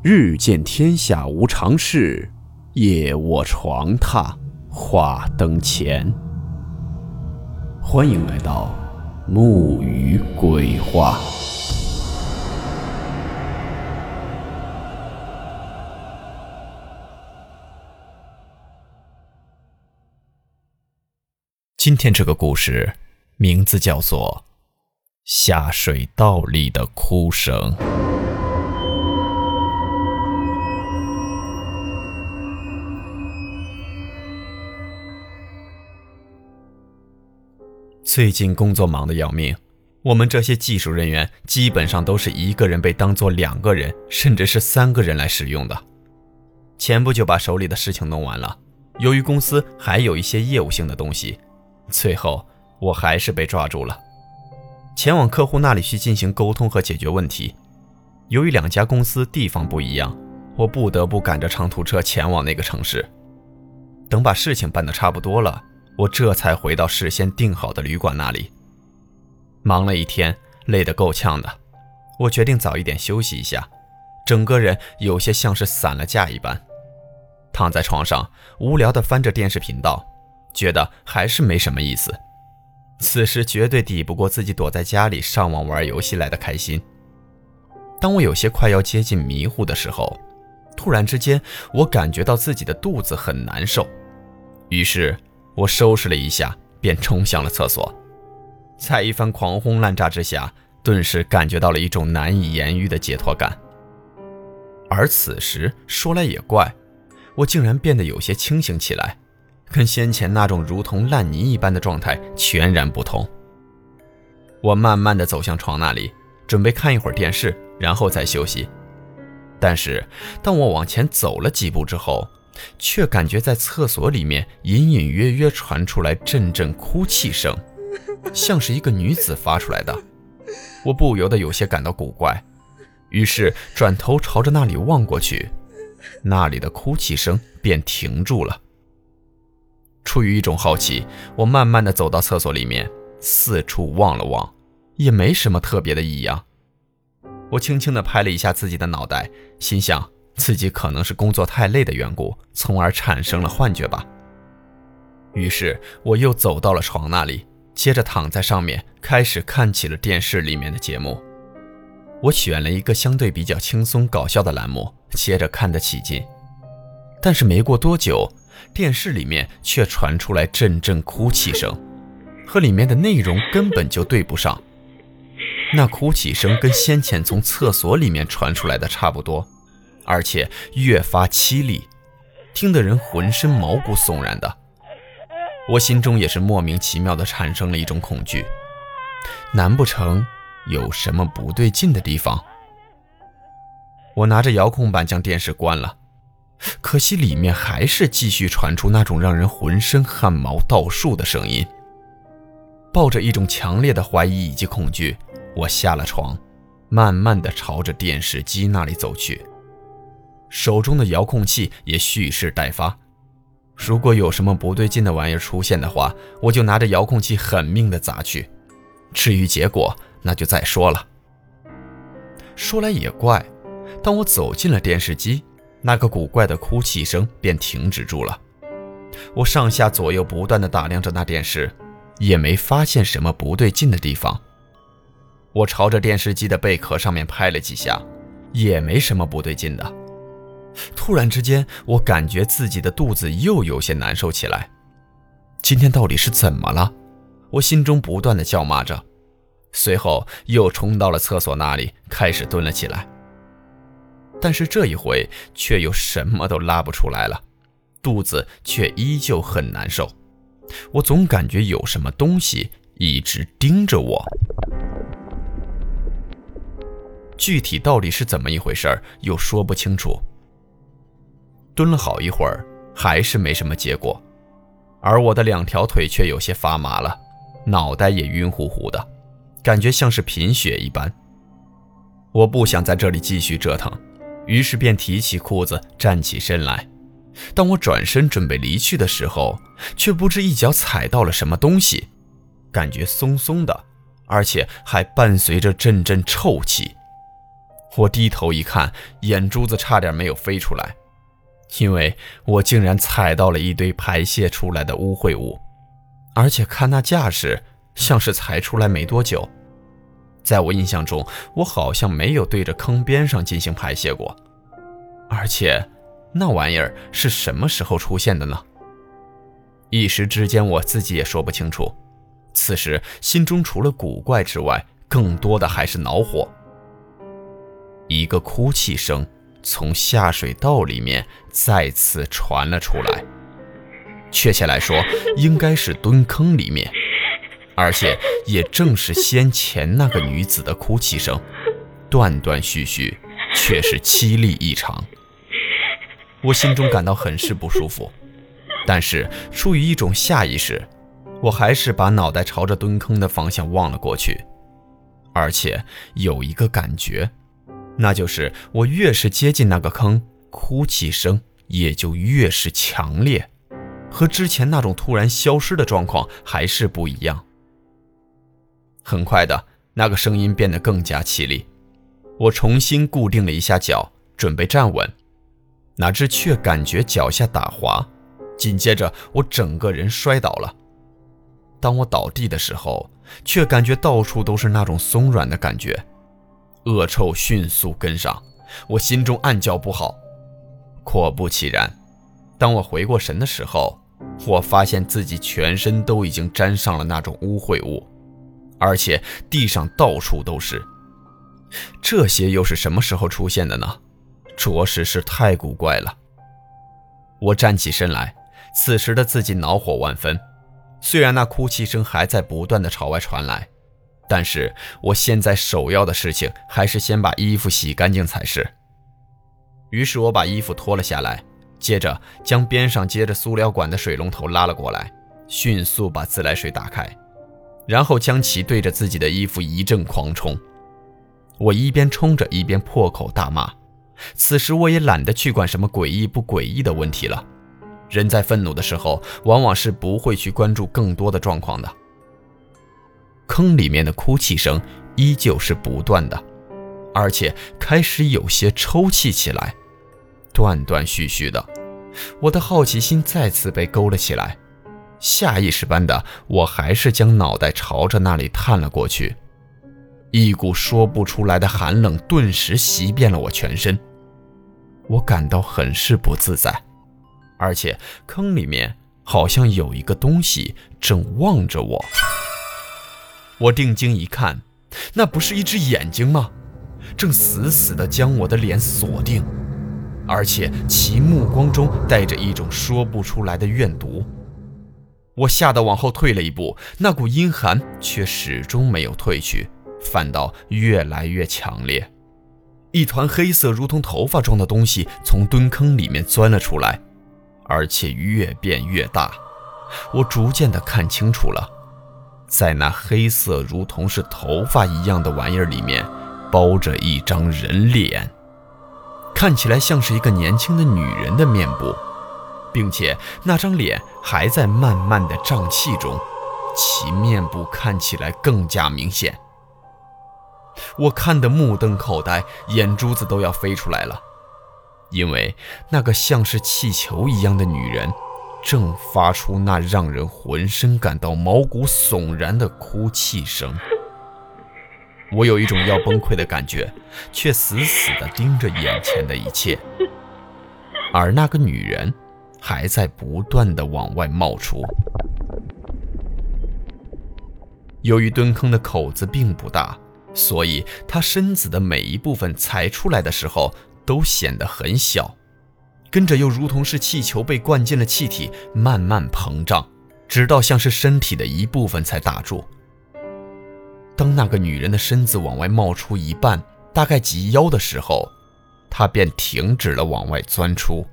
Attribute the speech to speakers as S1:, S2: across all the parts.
S1: 日见天下无常事，夜卧床榻话灯前。欢迎来到木鱼鬼话。
S2: 今天这个故事名字叫做《下水道里的哭声》。最近工作忙得要命，我们这些技术人员基本上都是一个人被当做两个人，甚至是三个人来使用的。前不久把手里的事情弄完了，由于公司还有一些业务性的东西，最后我还是被抓住了，前往客户那里去进行沟通和解决问题。由于两家公司地方不一样，我不得不赶着长途车前往那个城市。等把事情办得差不多了。我这才回到事先订好的旅馆那里。忙了一天，累得够呛的，我决定早一点休息一下，整个人有些像是散了架一般，躺在床上无聊地翻着电视频道，觉得还是没什么意思。此时绝对抵不过自己躲在家里上网玩游戏来的开心。当我有些快要接近迷糊的时候，突然之间我感觉到自己的肚子很难受，于是。我收拾了一下，便冲向了厕所。在一番狂轰滥炸之下，顿时感觉到了一种难以言喻的解脱感。而此时说来也怪，我竟然变得有些清醒起来，跟先前那种如同烂泥一般的状态全然不同。我慢慢的走向床那里，准备看一会儿电视，然后再休息。但是当我往前走了几步之后，却感觉在厕所里面隐隐约约传出来阵阵哭泣声，像是一个女子发出来的。我不由得有些感到古怪，于是转头朝着那里望过去，那里的哭泣声便停住了。出于一种好奇，我慢慢的走到厕所里面，四处望了望，也没什么特别的异样。我轻轻的拍了一下自己的脑袋，心想。自己可能是工作太累的缘故，从而产生了幻觉吧。于是我又走到了床那里，接着躺在上面，开始看起了电视里面的节目。我选了一个相对比较轻松搞笑的栏目，接着看得起劲。但是没过多久，电视里面却传出来阵阵哭泣声，和里面的内容根本就对不上。那哭泣声跟先前从厕所里面传出来的差不多。而且越发凄厉，听得人浑身毛骨悚然的。我心中也是莫名其妙的产生了一种恐惧，难不成有什么不对劲的地方？我拿着遥控板将电视关了，可惜里面还是继续传出那种让人浑身汗毛倒竖的声音。抱着一种强烈的怀疑以及恐惧，我下了床，慢慢的朝着电视机那里走去。手中的遥控器也蓄势待发，如果有什么不对劲的玩意儿出现的话，我就拿着遥控器狠命的砸去。至于结果，那就再说了。说来也怪，当我走进了电视机，那个古怪的哭泣声便停止住了。我上下左右不断的打量着那电视，也没发现什么不对劲的地方。我朝着电视机的贝壳上面拍了几下，也没什么不对劲的。突然之间，我感觉自己的肚子又有些难受起来。今天到底是怎么了？我心中不断的叫骂着，随后又冲到了厕所那里，开始蹲了起来。但是这一回却又什么都拉不出来了，肚子却依旧很难受。我总感觉有什么东西一直盯着我。具体到底是怎么一回事儿又说不清楚。蹲了好一会儿，还是没什么结果，而我的两条腿却有些发麻了，脑袋也晕乎乎的，感觉像是贫血一般。我不想在这里继续折腾，于是便提起裤子站起身来。当我转身准备离去的时候，却不知一脚踩到了什么东西，感觉松松的，而且还伴随着阵阵臭气。我低头一看，眼珠子差点没有飞出来，因为我竟然踩到了一堆排泄出来的污秽物，而且看那架势，像是才出来没多久。在我印象中，我好像没有对着坑边上进行排泄过，而且那玩意儿是什么时候出现的呢？一时之间，我自己也说不清楚。此时心中除了古怪之外，更多的还是恼火。一个哭泣声从下水道里面再次传了出来，确切来说，应该是蹲坑里面，而且也正是先前那个女子的哭泣声，断断续续，却是凄厉异常。我心中感到很是不舒服。但是出于一种下意识，我还是把脑袋朝着蹲坑的方向望了过去，而且有一个感觉，那就是我越是接近那个坑，哭泣声也就越是强烈，和之前那种突然消失的状况还是不一样。很快的，那个声音变得更加凄厉，我重新固定了一下脚，准备站稳，哪知却感觉脚下打滑。紧接着，我整个人摔倒了。当我倒地的时候，却感觉到处都是那种松软的感觉，恶臭迅速跟上，我心中暗叫不好。果不其然，当我回过神的时候，我发现自己全身都已经沾上了那种污秽物，而且地上到处都是。这些又是什么时候出现的呢？着实是太古怪了。我站起身来。此时的自己恼火万分，虽然那哭泣声还在不断的朝外传来，但是我现在首要的事情还是先把衣服洗干净才是。于是我把衣服脱了下来，接着将边上接着塑料管的水龙头拉了过来，迅速把自来水打开，然后将其对着自己的衣服一阵狂冲。我一边冲着一边破口大骂。此时我也懒得去管什么诡异不诡异的问题了。人在愤怒的时候，往往是不会去关注更多的状况的。坑里面的哭泣声依旧是不断的，而且开始有些抽泣起来，断断续续的。我的好奇心再次被勾了起来，下意识般的，我还是将脑袋朝着那里探了过去。一股说不出来的寒冷顿时袭遍了我全身，我感到很是不自在。而且坑里面好像有一个东西正望着我。我定睛一看，那不是一只眼睛吗？正死死地将我的脸锁定，而且其目光中带着一种说不出来的怨毒。我吓得往后退了一步，那股阴寒却始终没有退去，反倒越来越强烈。一团黑色如同头发状的东西从蹲坑里面钻了出来。而且越变越大，我逐渐的看清楚了，在那黑色如同是头发一样的玩意儿里面，包着一张人脸，看起来像是一个年轻的女人的面部，并且那张脸还在慢慢的胀气中，其面部看起来更加明显。我看得目瞪口呆，眼珠子都要飞出来了。因为那个像是气球一样的女人，正发出那让人浑身感到毛骨悚然的哭泣声。我有一种要崩溃的感觉，却死死地盯着眼前的一切。而那个女人，还在不断地往外冒出。由于蹲坑的口子并不大，所以她身子的每一部分踩出来的时候。都显得很小，跟着又如同是气球被灌进了气体，慢慢膨胀，直到像是身体的一部分才打住。当那个女人的身子往外冒出一半，大概及腰的时候，她便停止了往外钻出，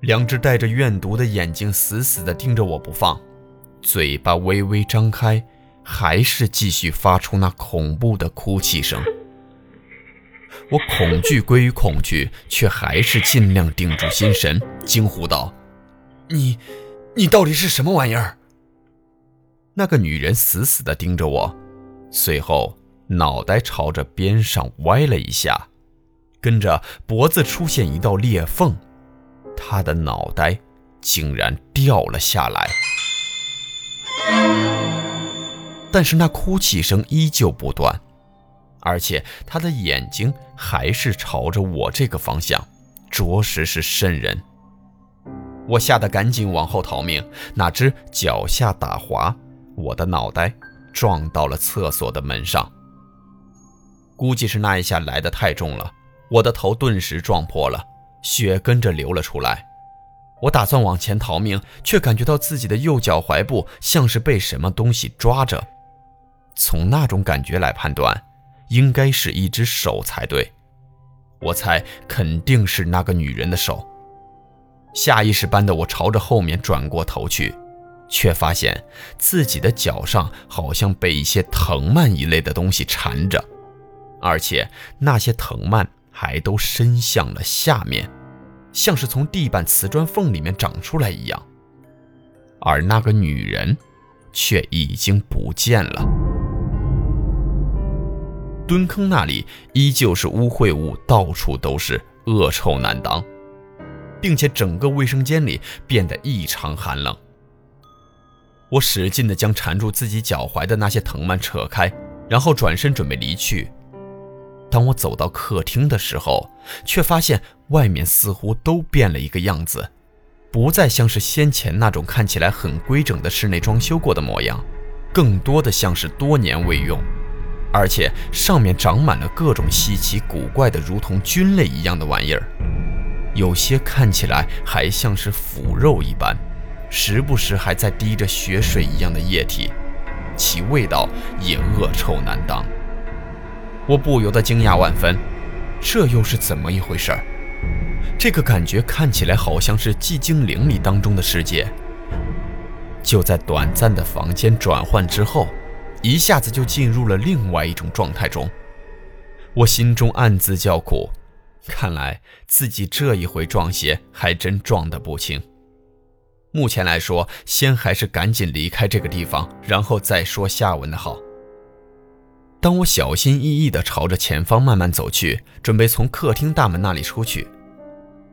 S2: 两只带着怨毒的眼睛死死地盯着我不放，嘴巴微微张开，还是继续发出那恐怖的哭泣声。我恐惧归于恐惧，却还是尽量定住心神，惊呼道：“你，你到底是什么玩意儿？”那个女人死死地盯着我，随后脑袋朝着边上歪了一下。跟着脖子出现一道裂缝，她的脑袋竟然掉了下来。但是那哭泣声依旧不断，而且她的眼睛还是朝着我这个方向，着实是瘆人。我吓得赶紧往后逃命，哪知脚下打滑，我的脑袋撞到了厕所的门上。估计是那一下来得太重了，我的头顿时撞破了，血跟着流了出来。我打算往前逃命，却感觉到自己的右脚踝部像是被什么东西抓着。从那种感觉来判断，应该是一只手才对。我猜肯定是那个女人的手。下意识般的我朝着后面转过头去，却发现自己的脚上好像被一些藤蔓一类的东西缠着，而且那些藤蔓还都伸向了下面，像是从地板瓷砖缝里面长出来一样。而那个女人，却已经不见了。蹲坑那里依旧是污秽物，到处都是，恶臭难当。并且整个卫生间里变得异常寒冷。我使劲地将缠住自己脚踝的那些藤蔓扯开，然后转身准备离去。当我走到客厅的时候，却发现外面似乎都变了一个样子，不再像是先前那种看起来很规整的室内装修过的模样，更多的像是多年未用，而且上面长满了各种稀奇古怪的，如同菌类一样的玩意儿。有些看起来还像是腐肉一般，时不时还在滴着血水一样的液体，其味道也恶臭难当。我不由得惊讶万分，这又是怎么一回事儿？这个感觉看起来好像是寂静岭里当中的世界。就在短暂的房间转换之后，一下子就进入了另外一种状态中。我心中暗自叫苦。看来自己这一回撞邪还真撞得不轻。目前来说，先还是赶紧离开这个地方，然后再说下文的好。当我小心翼翼地朝着前方慢慢走去，准备从客厅大门那里出去，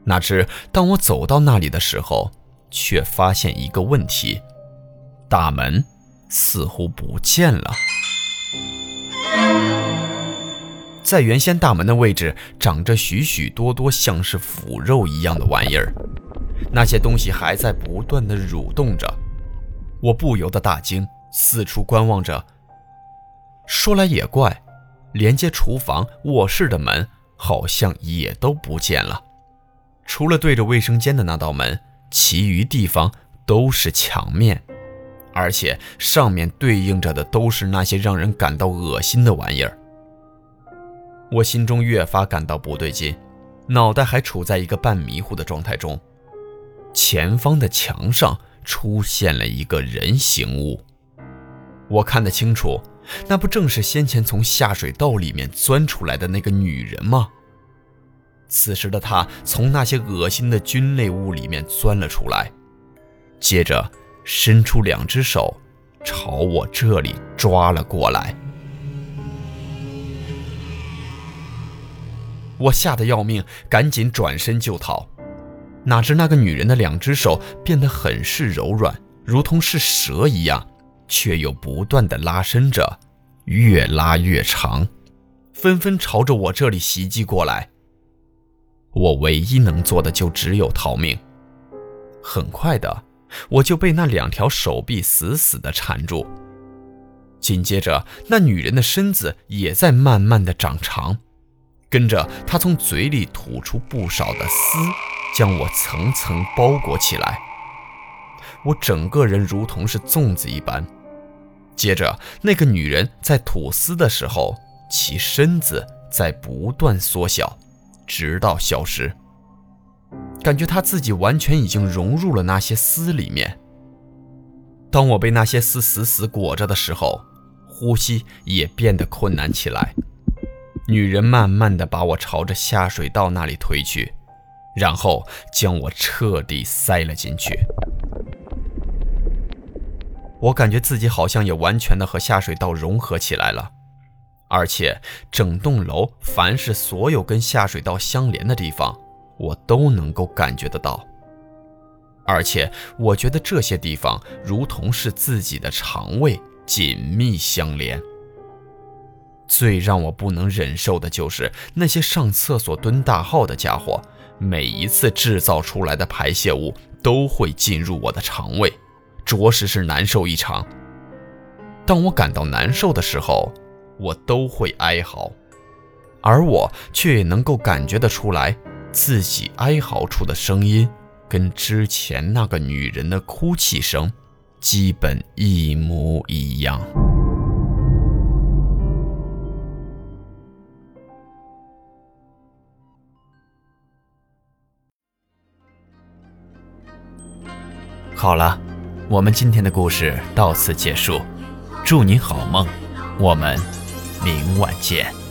S2: 哪知当我走到那里的时候，却发现一个问题：大门似乎不见了。在原先大门的位置，长着许许多多像是腐肉一样的玩意儿，那些东西还在不断的蠕动着。我不由得大惊，四处观望着。说来也怪，连接厨房、卧室的门好像也都不见了，除了对着卫生间的那道门，其余地方都是墙面，而且上面对应着的都是那些让人感到恶心的玩意儿。我心中越发感到不对劲，脑袋还处在一个半迷糊的状态中。前方的墙上出现了一个人形物，我看得清楚，那不正是先前从下水道里面钻出来的那个女人吗？此时的她从那些恶心的菌类物里面钻了出来，接着伸出两只手，朝我这里抓了过来。我吓得要命，赶紧转身就逃，哪知那个女人的两只手变得很是柔软，如同是蛇一样，却又不断的拉伸着，越拉越长，纷纷朝着我这里袭击过来。我唯一能做的就只有逃命。很快的，我就被那两条手臂死死的缠住，紧接着，那女人的身子也在慢慢的长长。跟着她从嘴里吐出不少的丝，将我层层包裹起来。我整个人如同是粽子一般。接着，那个女人在吐丝的时候，其身子在不断缩小，直到消失。感觉他自己完全已经融入了那些丝里面。当我被那些丝死死裹着的时候，呼吸也变得困难起来。女人慢慢的把我朝着下水道那里推去，然后将我彻底塞了进去。我感觉自己好像也完全的和下水道融合起来了，而且整栋楼凡是所有跟下水道相连的地方，我都能够感觉得到。而且我觉得这些地方如同是自己的肠胃，紧密相连。最让我不能忍受的就是那些上厕所蹲大号的家伙，每一次制造出来的排泄物都会进入我的肠胃，着实是难受异常。当我感到难受的时候，我都会哀嚎，而我却也能够感觉得出来，自己哀嚎出的声音。跟之前那个女人的哭泣声基本一模一样。好了，我们今天的故事到此结束，祝您好梦，我们明晚见。